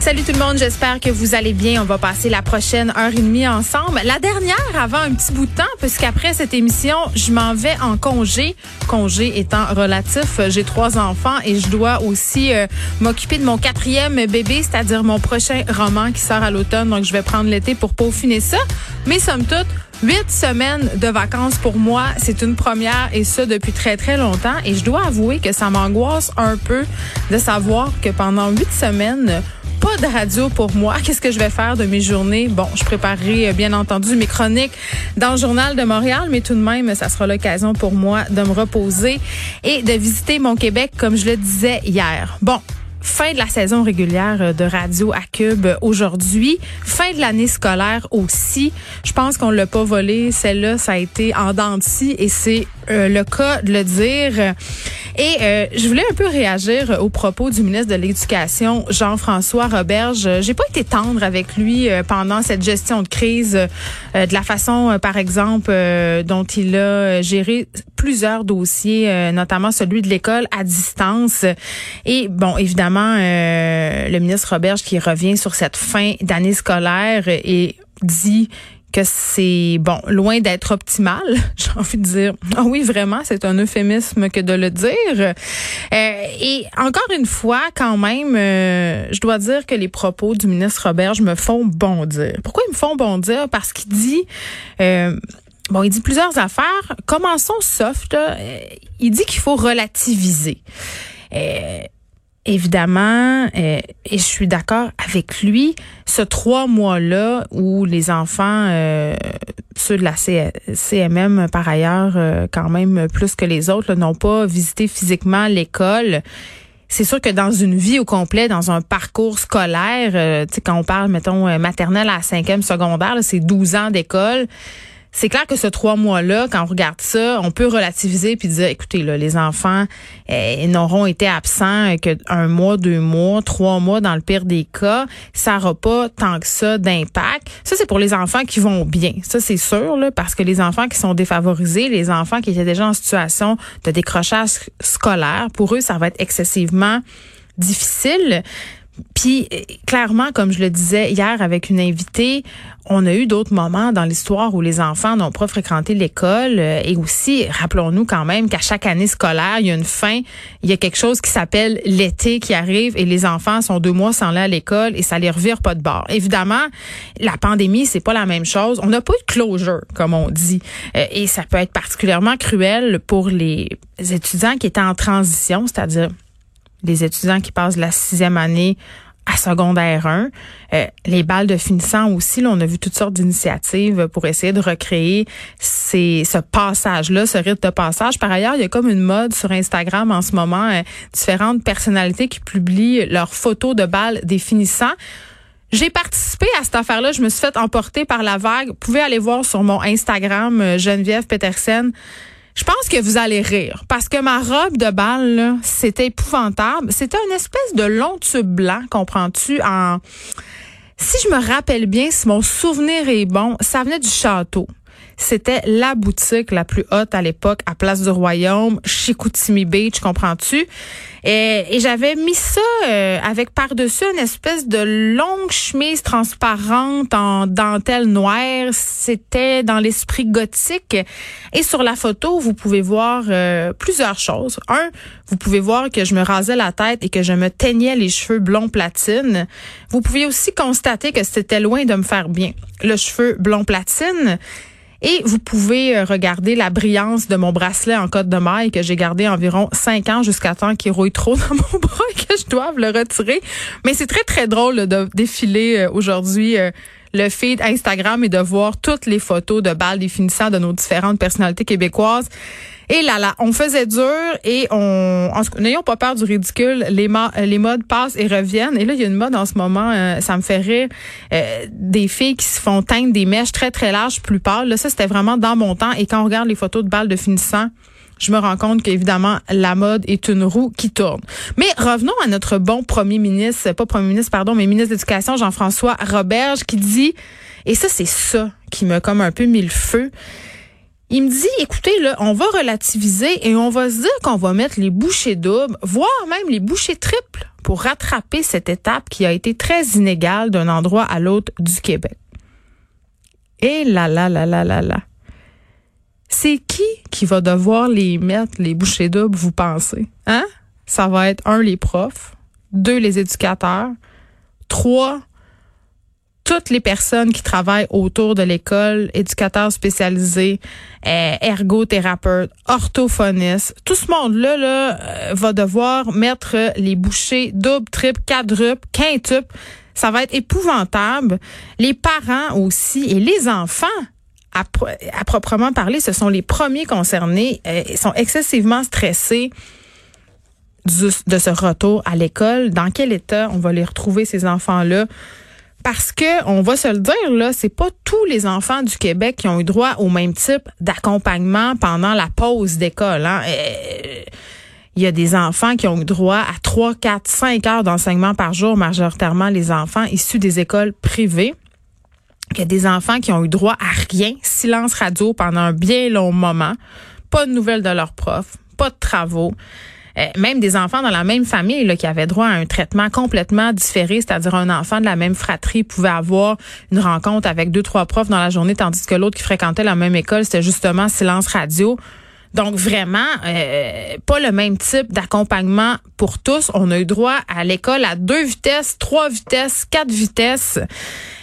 Salut tout le monde, j'espère que vous allez bien. On va passer la prochaine heure et demie ensemble. La dernière avant un petit bout de temps, puisqu'après cette émission, je m'en vais en congé. Congé étant relatif, j'ai trois enfants et je dois aussi euh, m'occuper de mon quatrième bébé, c'est-à-dire mon prochain roman qui sort à l'automne. Donc je vais prendre l'été pour peaufiner ça. Mais somme toute, Huit semaines de vacances pour moi, c'est une première et ça depuis très très longtemps. Et je dois avouer que ça m'angoisse un peu de savoir que pendant huit semaines, pas de radio pour moi. Qu'est-ce que je vais faire de mes journées? Bon, je préparerai euh, bien entendu mes chroniques dans le journal de Montréal, mais tout de même, ça sera l'occasion pour moi de me reposer et de visiter mon Québec comme je le disais hier. Bon, fin de la saison régulière euh, de radio à Cube aujourd'hui, fin de l'année scolaire aussi. Je pense qu'on l'a pas volé, celle-là ça a été en dents et c'est euh, le cas de le dire. Et euh, je voulais un peu réagir aux propos du ministre de l'Éducation, Jean-François Roberge. J'ai pas été tendre avec lui pendant cette gestion de crise, de la façon, par exemple, dont il a géré plusieurs dossiers, notamment celui de l'école à distance. Et bon, évidemment, le ministre Roberge qui revient sur cette fin d'année scolaire et dit que c'est bon loin d'être optimal. J'ai envie de dire ah oui vraiment c'est un euphémisme que de le dire. Euh, et encore une fois quand même euh, je dois dire que les propos du ministre Robert me font bondir. Pourquoi ils me font bondir? Parce qu'il dit euh, Bon, il dit plusieurs affaires. Commençons soft. Il dit qu'il faut relativiser. Euh, évidemment, euh, et je suis d'accord avec lui, ce trois mois-là où les enfants, euh, ceux de la CMM par ailleurs, euh, quand même plus que les autres, n'ont pas visité physiquement l'école. C'est sûr que dans une vie au complet, dans un parcours scolaire, sais, quand on parle, mettons, maternelle à cinquième secondaire, c'est 12 ans d'école c'est clair que ce trois mois-là, quand on regarde ça, on peut relativiser puis dire, écoutez, là, les enfants eh, n'auront été absents que un mois, deux mois, trois mois dans le pire des cas. Ça n'aura pas tant que ça d'impact. Ça, c'est pour les enfants qui vont bien. Ça, c'est sûr, là, parce que les enfants qui sont défavorisés, les enfants qui étaient déjà en situation de décrochage scolaire, pour eux, ça va être excessivement difficile. Puis clairement, comme je le disais hier avec une invitée, on a eu d'autres moments dans l'histoire où les enfants n'ont pas fréquenté l'école euh, et aussi, rappelons-nous quand même qu'à chaque année scolaire, il y a une fin, il y a quelque chose qui s'appelle l'été qui arrive et les enfants sont deux mois sans aller à l'école et ça les revire pas de bord. Évidemment, la pandémie, c'est pas la même chose. On n'a pas eu de closure, comme on dit, euh, et ça peut être particulièrement cruel pour les étudiants qui étaient en transition, c'est-à-dire les étudiants qui passent la sixième année à secondaire 1. Euh, les balles de finissant aussi, là, on a vu toutes sortes d'initiatives pour essayer de recréer ces, ce passage-là, ce rythme de passage. Par ailleurs, il y a comme une mode sur Instagram en ce moment, euh, différentes personnalités qui publient leurs photos de balles des finissants. J'ai participé à cette affaire-là. Je me suis fait emporter par la vague. Vous pouvez aller voir sur mon Instagram, euh, Geneviève Petersen. Je pense que vous allez rire parce que ma robe de bal, c'était épouvantable. C'était une espèce de long tube blanc, comprends-tu, en... Si je me rappelle bien, si mon souvenir est bon, ça venait du château. C'était la boutique la plus haute à l'époque à Place du Royaume, Chicoutimi Beach, comprends-tu? Et, j'avais mis ça euh, avec par-dessus une espèce de longue chemise transparente en dentelle noire. C'était dans l'esprit gothique. Et sur la photo, vous pouvez voir euh, plusieurs choses. Un, vous pouvez voir que je me rasais la tête et que je me teignais les cheveux blond platine. Vous pouvez aussi constater que c'était loin de me faire bien. Le cheveu blond platine, et vous pouvez euh, regarder la brillance de mon bracelet en côte de maille que j'ai gardé environ cinq ans jusqu'à temps qu'il rouille trop dans mon bras et que je doive le retirer. Mais c'est très, très drôle de défiler euh, aujourd'hui euh, le feed Instagram et de voir toutes les photos de balles définissant de nos différentes personnalités québécoises. Et là là, on faisait dur et on, n'ayons pas peur du ridicule, les, les modes passent et reviennent. Et là, il y a une mode en ce moment, euh, ça me fait rire, euh, des filles qui se font teindre des mèches très très larges, plus pâles. Là, ça c'était vraiment dans mon temps. Et quand on regarde les photos de balles de finissant, je me rends compte qu'évidemment, la mode est une roue qui tourne. Mais revenons à notre bon premier ministre, pas premier ministre, pardon, mais ministre de l'Éducation, Jean-François Roberge, qui dit, et ça, c'est ça qui m'a comme un peu mis le feu, Il me dit, écoutez, là, on va relativiser et on va se dire qu'on va mettre les bouchées doubles, voire même les bouchées triples pour rattraper cette étape qui a été très inégale d'un endroit à l'autre du Québec. Et là, là, là, là, là, là. C'est qui qui va devoir les mettre, les bouchées doubles, vous pensez? Hein? Ça va être, un, les profs, deux, les éducateurs, trois, toutes les personnes qui travaillent autour de l'école, éducateurs spécialisés, euh, ergothérapeutes, orthophonistes, tout ce monde-là là, euh, va devoir mettre les bouchées double, triple, quadruple, quintuple. Ça va être épouvantable. Les parents aussi et les enfants. À, proprement parler, ce sont les premiers concernés. Euh, sont excessivement stressés de ce retour à l'école. Dans quel état on va les retrouver, ces enfants-là? Parce que on va se le dire là, c'est pas tous les enfants du Québec qui ont eu droit au même type d'accompagnement pendant la pause d'école. Hein. Euh, il y a des enfants qui ont eu droit à 3, 4, 5 heures d'enseignement par jour, majoritairement les enfants issus des écoles privées. Il y a des enfants qui ont eu droit à rien, silence radio pendant un bien long moment, pas de nouvelles de leurs profs, pas de travaux. Euh, même des enfants dans la même famille là, qui avaient droit à un traitement complètement différé, c'est-à-dire un enfant de la même fratrie pouvait avoir une rencontre avec deux, trois profs dans la journée, tandis que l'autre qui fréquentait la même école, c'était justement silence radio. Donc vraiment, euh, pas le même type d'accompagnement pour tous. On a eu droit à l'école à deux vitesses, trois vitesses, quatre vitesses.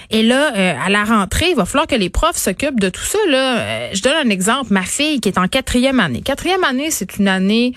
Et là, euh, à la rentrée, il va falloir que les profs s'occupent de tout ça. Là. je donne un exemple. Ma fille qui est en quatrième année. Quatrième année, c'est une année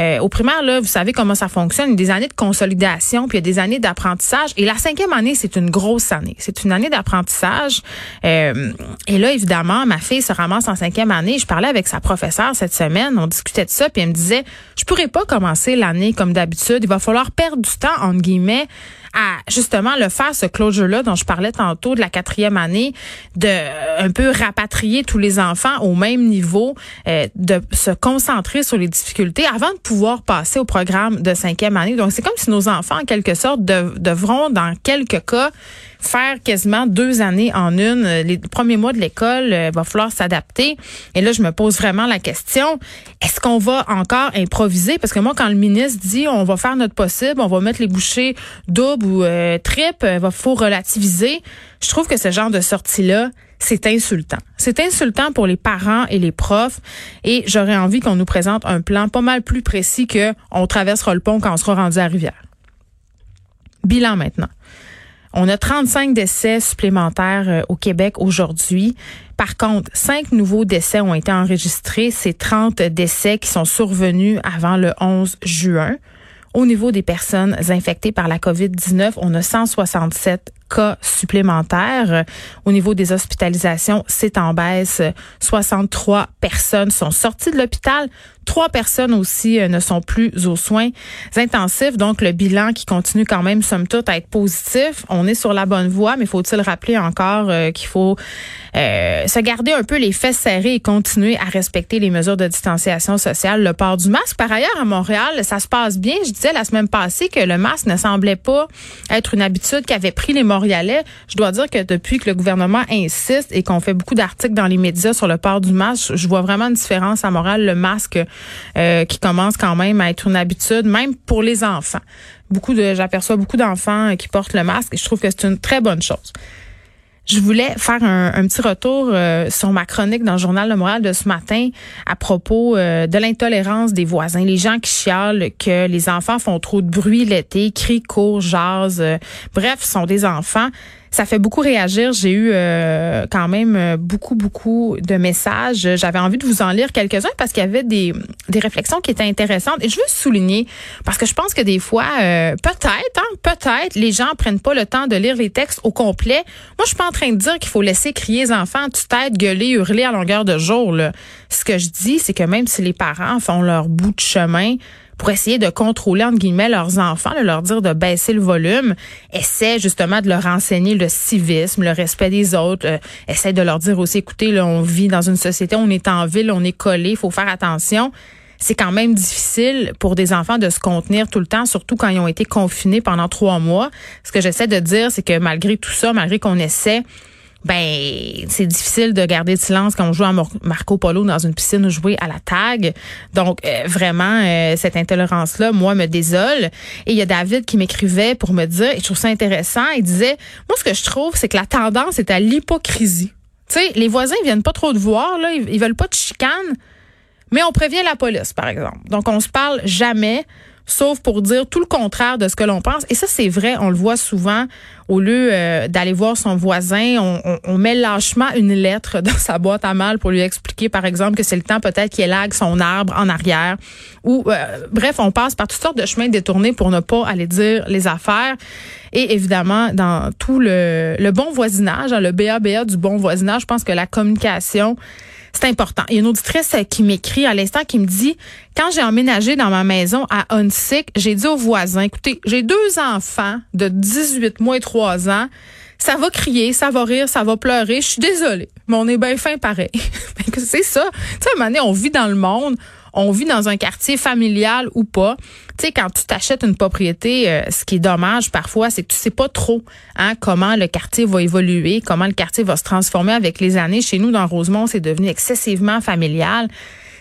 euh, au primaire, là, vous savez comment ça fonctionne. Il y a des années de consolidation, puis il y a des années d'apprentissage. Et la cinquième année, c'est une grosse année. C'est une année d'apprentissage. Euh, et là, évidemment, ma fille se ramasse en cinquième année. Je parlais avec sa professeure cette semaine. On discutait de ça, puis elle me disait, je pourrais pas commencer l'année comme d'habitude. Il va falloir perdre du temps, entre guillemets, à justement le faire, ce closure-là dont je parlais tantôt de la quatrième année, de euh, un peu rapatrier tous les enfants au même niveau, euh, de se concentrer sur les difficultés avant de pouvoir passer au programme de cinquième année. Donc, c'est comme si nos enfants, en quelque sorte, devront, dans quelques cas, faire quasiment deux années en une. Les premiers mois de l'école, euh, va falloir s'adapter. Et là, je me pose vraiment la question, est-ce qu'on va encore improviser? Parce que moi, quand le ministre dit on va faire notre possible, on va mettre les bouchées doubles ou euh, triples, il va faut relativiser, je trouve que ce genre de sortie-là, c'est insultant. C'est insultant pour les parents et les profs et j'aurais envie qu'on nous présente un plan pas mal plus précis que on traversera le pont quand on sera rendu à Rivière. Bilan maintenant. On a 35 décès supplémentaires euh, au Québec aujourd'hui. Par contre, cinq nouveaux décès ont été enregistrés. C'est 30 décès qui sont survenus avant le 11 juin. Au niveau des personnes infectées par la COVID-19, on a 167 cas supplémentaires. Au niveau des hospitalisations, c'est en baisse. 63 personnes sont sorties de l'hôpital. Trois personnes aussi euh, ne sont plus aux soins intensifs. Donc, le bilan qui continue quand même, somme toute, à être positif. On est sur la bonne voie, mais faut-il rappeler encore euh, qu'il faut euh, se garder un peu les fesses serrées et continuer à respecter les mesures de distanciation sociale, le port du masque. Par ailleurs, à Montréal, ça se passe bien. Je disais la semaine passée que le masque ne semblait pas être une habitude qu'avait pris les Montréalais. Je dois dire que depuis que le gouvernement insiste et qu'on fait beaucoup d'articles dans les médias sur le port du masque, je vois vraiment une différence à Montréal. Le masque euh, qui commence quand même à être une habitude, même pour les enfants. Beaucoup de, j'aperçois beaucoup d'enfants qui portent le masque et je trouve que c'est une très bonne chose. Je voulais faire un, petit retour euh, sur ma chronique dans le journal Le Moral de ce matin à propos euh, de l'intolérance des voisins, les gens qui chialent que les enfants font trop de bruit l'été, crient, courent, jasent. bref, sont des enfants. Ça fait beaucoup réagir. J'ai eu euh, quand même euh, beaucoup, beaucoup de messages. J'avais envie de vous en lire quelques-uns parce qu'il y avait des, des réflexions qui étaient intéressantes. Et je veux souligner, parce que je pense que des fois, euh, peut-être, hein, peut-être, les gens prennent pas le temps de lire les textes au complet. Moi, je suis pas en train de dire qu'il faut laisser crier les enfants, tu tête, gueuler, hurler à longueur de jour. Là. Ce que je dis, c'est que même si les parents font leur bout de chemin, pour essayer de contrôler, entre guillemets, leurs enfants, de leur dire de baisser le volume, essaie justement de leur enseigner le civisme, le respect des autres, euh, essaie de leur dire aussi, écoutez, là, on vit dans une société, on est en ville, on est collé, il faut faire attention c'est quand même difficile pour des enfants de se contenir tout le temps, surtout quand ils ont été confinés pendant trois mois. Ce que j'essaie de dire, c'est que malgré tout ça, malgré qu'on essaie ben c'est difficile de garder le silence quand on joue à Marco Polo dans une piscine ou jouer à la tag. Donc euh, vraiment euh, cette intolérance là moi me désole et il y a David qui m'écrivait pour me dire et je trouve ça intéressant, il disait moi ce que je trouve c'est que la tendance est à l'hypocrisie. Tu sais, les voisins ils viennent pas trop te voir là, ils, ils veulent pas de chicane, mais on prévient la police par exemple. Donc on se parle jamais sauf pour dire tout le contraire de ce que l'on pense. Et ça, c'est vrai, on le voit souvent. Au lieu euh, d'aller voir son voisin, on, met lâchement une lettre dans sa boîte à mal pour lui expliquer, par exemple, que c'est le temps peut-être qu'il élague son arbre en arrière. Ou euh, bref, on passe par toutes sortes de chemins détournés pour ne pas aller dire les affaires. Et évidemment, dans tout le, le bon voisinage, hein, le BABA du bon voisinage, je pense que la communication c'est important. Il y a une auditrice euh, qui m'écrit à l'instant qui me dit quand j'ai emménagé dans ma maison à Hunsick, j'ai dit aux voisins écoutez, j'ai deux enfants de 18 mois et 3 ans. Ça va crier, ça va rire, ça va pleurer. Je suis désolée, mais on est bien fin pareil. c'est ça. Tu sais, à un moment donné, on vit dans le monde on vit dans un quartier familial ou pas. Tu sais, quand tu t'achètes une propriété, euh, ce qui est dommage parfois, c'est que tu sais pas trop hein, comment le quartier va évoluer, comment le quartier va se transformer avec les années. Chez nous, dans Rosemont, c'est devenu excessivement familial.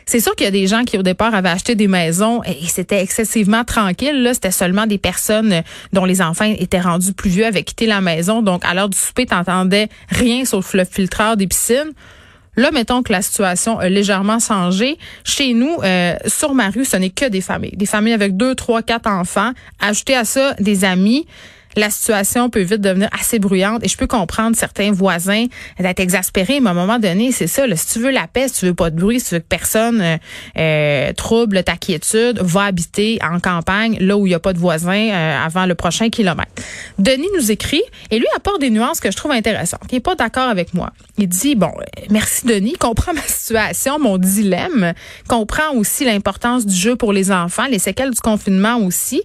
C'est sûr qu'il y a des gens qui au départ avaient acheté des maisons et c'était excessivement tranquille. Là, c'était seulement des personnes dont les enfants étaient rendus plus vieux avaient quitté la maison. Donc, à l'heure du souper, t'entendais rien sauf le filtreur des piscines. Là, mettons que la situation a légèrement changé. Chez nous, euh, sur ma rue, ce n'est que des familles. Des familles avec deux, trois, quatre enfants. Ajouter à ça des amis la situation peut vite devenir assez bruyante et je peux comprendre certains voisins d'être exaspérés, mais à un moment donné, c'est ça. si tu veux la paix, si tu veux pas de bruit, si tu veux que personne euh, euh, trouble ta quiétude, va habiter en campagne, là où il n'y a pas de voisins, euh, avant le prochain kilomètre. Denis nous écrit et lui apporte des nuances que je trouve intéressantes. Il n'est pas d'accord avec moi. Il dit, bon, merci Denis, comprend ma situation, mon dilemme, comprend aussi l'importance du jeu pour les enfants, les séquelles du confinement aussi,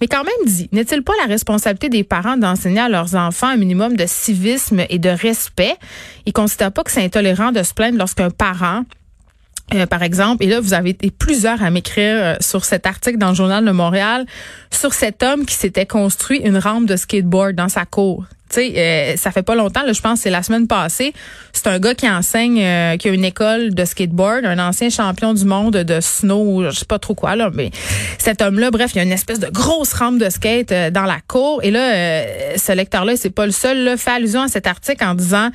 mais quand même dit, n'est-il pas la responsabilité des parents d'enseigner à leurs enfants un minimum de civisme et de respect. Ils considèrent pas que c'est intolérant de se plaindre lorsqu'un parent euh, par exemple, et là, vous avez été plusieurs à m'écrire euh, sur cet article dans le Journal de Montréal, sur cet homme qui s'était construit une rampe de skateboard dans sa cour. Tu sais, euh, ça fait pas longtemps, je pense c'est la semaine passée. C'est un gars qui enseigne, euh, qui a une école de skateboard, un ancien champion du monde de snow, je sais pas trop quoi là, mais cet homme-là, bref, il y a une espèce de grosse rampe de skate euh, dans la cour. Et là, ce lecteur-là, c'est pas le seul, là, fait allusion à cet article en disant,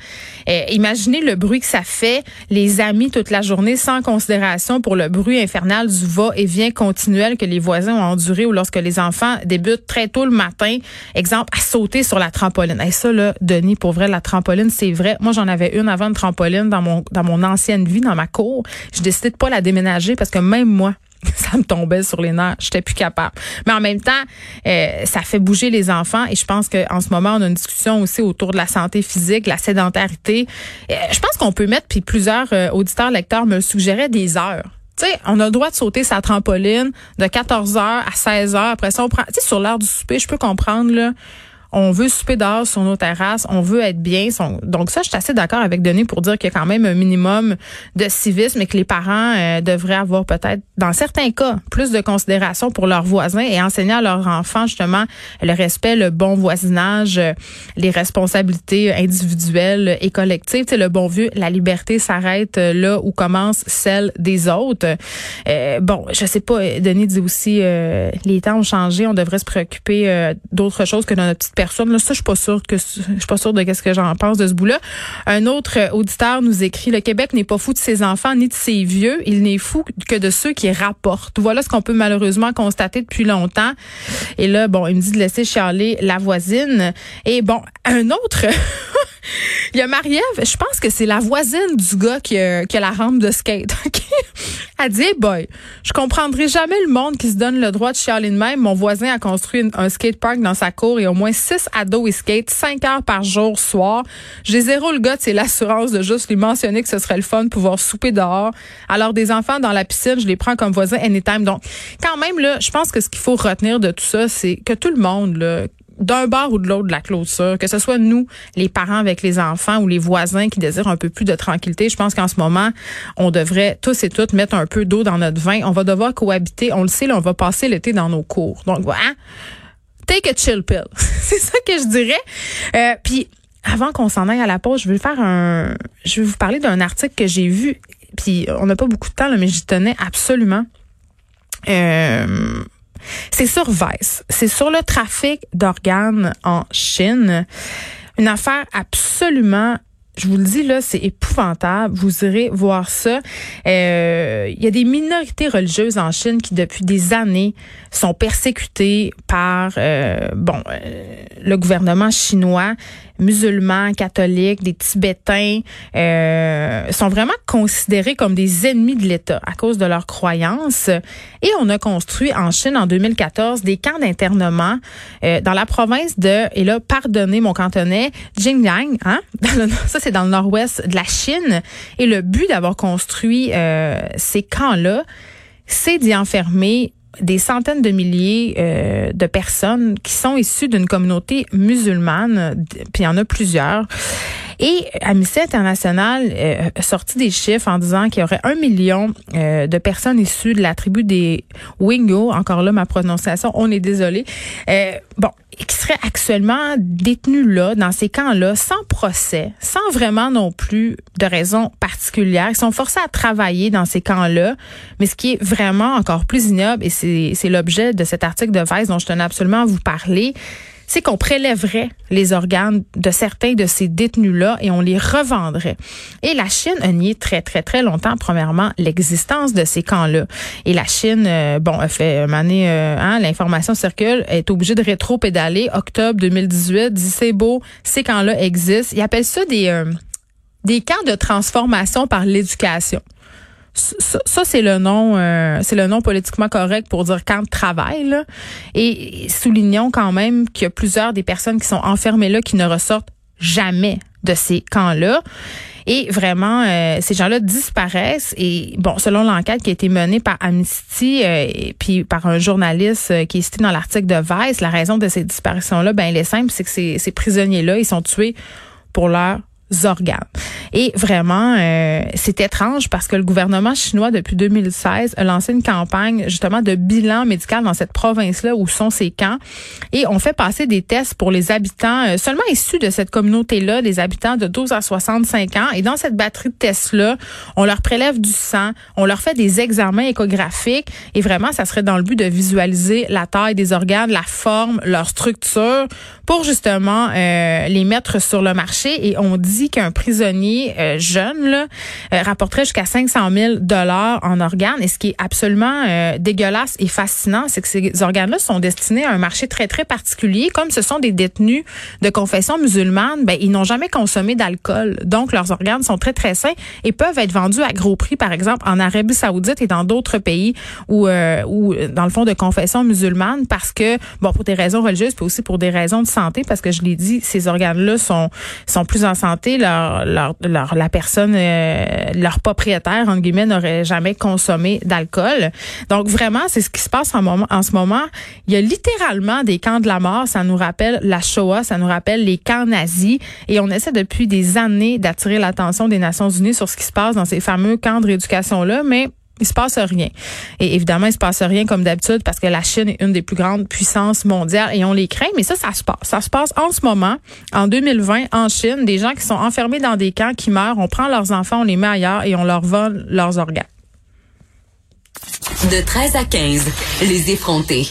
imaginez le bruit que ça fait, les amis toute la journée, sans considération pour le bruit infernal du va-et-vient continuel que les voisins ont enduré ou lorsque les enfants débutent très tôt le matin, exemple, à sauter sur la trampoline ça, là, Denis, pour vrai, la trampoline, c'est vrai. Moi, j'en avais une avant de trampoline dans mon, dans mon ancienne vie, dans ma cour. J'ai décidé de pas la déménager parce que même moi, ça me tombait sur les nerfs, j'étais plus capable. Mais en même temps, euh, ça fait bouger les enfants et je pense qu'en ce moment, on a une discussion aussi autour de la santé physique, la sédentarité. Euh, je pense qu'on peut mettre, puis plusieurs euh, auditeurs, lecteurs me suggéraient des heures. Tu sais, on a le droit de sauter sa trampoline de 14 heures à 16 heures. Après ça, on prend, tu sais, sur l'heure du souper, je peux comprendre, là on veut souper dehors sur nos terrasses, on veut être bien. Donc ça, je suis assez d'accord avec Denis pour dire qu'il y a quand même un minimum de civisme et que les parents euh, devraient avoir peut-être, dans certains cas, plus de considération pour leurs voisins et enseigner à leurs enfants justement le respect, le bon voisinage, euh, les responsabilités individuelles et collectives. Tu le bon vieux, la liberté s'arrête euh, là où commence celle des autres. bon, je sais pas, Denis dit aussi, les temps ont changé, on devrait se préoccuper d'autres choses que dans notre petite personne. Là, ça, je suis pas sûre que je suis pas sûre de qu'est-ce que j'en pense de ce bout-là. Un autre euh, auditeur nous écrit le Québec n'est pas fou de ses enfants ni de ses vieux, il n'est fou que de ceux qui rapportent. Voilà ce qu'on peut malheureusement constater depuis longtemps. Et là, bon, il me dit de laisser chialer la voisine. Et bon, un autre Il y a Marie-Ève, je pense que c'est la voisine du gars qui a, qui la rampe de skate. Elle dit, boy, je comprendrai jamais le monde qui se donne le droit de chialer de même. Mon voisin a construit un skatepark dans sa cour et au moins six ados et skate cinq heures par jour, soir. J'ai zéro le gars, c'est l'assurance de juste lui mentionner que ce serait le fun de pouvoir souper dehors. Alors, des enfants dans la piscine, je les prends comme voisins anytime. Donc, quand même, là, je pense que ce qu'il faut retenir de tout ça, c'est que tout le monde, là, d'un bord ou de l'autre de la clôture, que ce soit nous, les parents avec les enfants ou les voisins qui désirent un peu plus de tranquillité, je pense qu'en ce moment, on devrait tous et toutes mettre un peu d'eau dans notre vin. On va devoir cohabiter. On le sait, là, on va passer l'été dans nos cours. Donc, voilà. Take a chill pill. C'est ça que je dirais. Euh, puis, avant qu'on s'en aille à la pause, je veux faire un, je vais vous parler d'un article que j'ai vu. Puis on n'a pas beaucoup de temps, mais j'y tenais absolument. Euh, c'est sur Vice. C'est sur le trafic d'organes en Chine. Une affaire absolument je vous le dis là, c'est épouvantable. Vous irez voir ça. Euh, il y a des minorités religieuses en Chine qui depuis des années sont persécutées par euh, bon euh, le gouvernement chinois musulmans, catholiques, des Tibétains euh, sont vraiment considérés comme des ennemis de l'État à cause de leurs croyances. Et on a construit en Chine en 2014 des camps d'internement euh, dans la province de, et là, pardonnez mon cantonais, Xinjiang, hein? ça c'est dans le nord-ouest de la Chine. Et le but d'avoir construit euh, ces camps-là, c'est d'y enfermer des centaines de milliers euh, de personnes qui sont issues d'une communauté musulmane, puis il y en a plusieurs. Et Amnesty International euh, a sorti des chiffres en disant qu'il y aurait un million euh, de personnes issues de la tribu des Wingo, encore là ma prononciation, on est désolé. Euh, bon, qui seraient actuellement détenus là, dans ces camps-là, sans procès, sans vraiment non plus de raison particulière. Ils sont forcés à travailler dans ces camps-là. Mais ce qui est vraiment encore plus ignoble, et c'est l'objet de cet article de Vice dont je tenais absolument à vous parler, c'est qu'on prélèverait les organes de certains de ces détenus-là et on les revendrait. Et la Chine a nié très, très, très longtemps, premièrement, l'existence de ces camps-là. Et la Chine, euh, bon, a fait une année, euh, hein, l'information circule, est obligée de rétro-pédaler. Octobre 2018, dit c'est beau, ces camps-là existent. Ils appellent ça des, euh, des camps de transformation par l'éducation. Ça, c'est le nom, euh, c'est le nom politiquement correct pour dire camp de travail. Et soulignons quand même qu'il y a plusieurs des personnes qui sont enfermées là qui ne ressortent jamais de ces camps-là. Et vraiment, euh, ces gens-là disparaissent. Et bon, selon l'enquête qui a été menée par Amnesty euh, et puis par un journaliste qui est cité dans l'article de Vice, la raison de ces disparitions-là, ben elle est simple, c'est que ces, ces prisonniers-là, ils sont tués pour leur organes. Et vraiment, euh, c'est étrange parce que le gouvernement chinois, depuis 2016, a lancé une campagne justement de bilan médical dans cette province-là où sont ces camps. Et on fait passer des tests pour les habitants euh, seulement issus de cette communauté-là, des habitants de 12 à 65 ans. Et dans cette batterie de tests-là, on leur prélève du sang, on leur fait des examens échographiques. Et vraiment, ça serait dans le but de visualiser la taille des organes, la forme, leur structure, pour justement euh, les mettre sur le marché. Et on dit qu'un prisonnier euh, jeune là, euh, rapporterait jusqu'à 500 000 dollars en organes. Et ce qui est absolument euh, dégueulasse et fascinant, c'est que ces organes-là sont destinés à un marché très très particulier. Comme ce sont des détenus de confession musulmane, ben ils n'ont jamais consommé d'alcool, donc leurs organes sont très très sains et peuvent être vendus à gros prix, par exemple en Arabie Saoudite et dans d'autres pays où où dans le fond de confession musulmane, parce que bon pour des raisons religieuses, puis aussi pour des raisons de santé, parce que je l'ai dit, ces organes-là sont sont plus en santé leur, la personne, euh, leur propriétaire, en guillemets, n'aurait jamais consommé d'alcool. Donc vraiment, c'est ce qui se passe en, moment, en ce moment. Il y a littéralement des camps de la mort. Ça nous rappelle la Shoah, ça nous rappelle les camps nazis. Et on essaie depuis des années d'attirer l'attention des Nations Unies sur ce qui se passe dans ces fameux camps de rééducation-là, mais il se passe rien. Et évidemment, il se passe rien comme d'habitude parce que la Chine est une des plus grandes puissances mondiales et on les craint, mais ça, ça se passe. Ça se passe en ce moment, en 2020, en Chine, des gens qui sont enfermés dans des camps, qui meurent, on prend leurs enfants, on les met ailleurs et on leur vole leurs organes. De 13 à 15, les effrontés.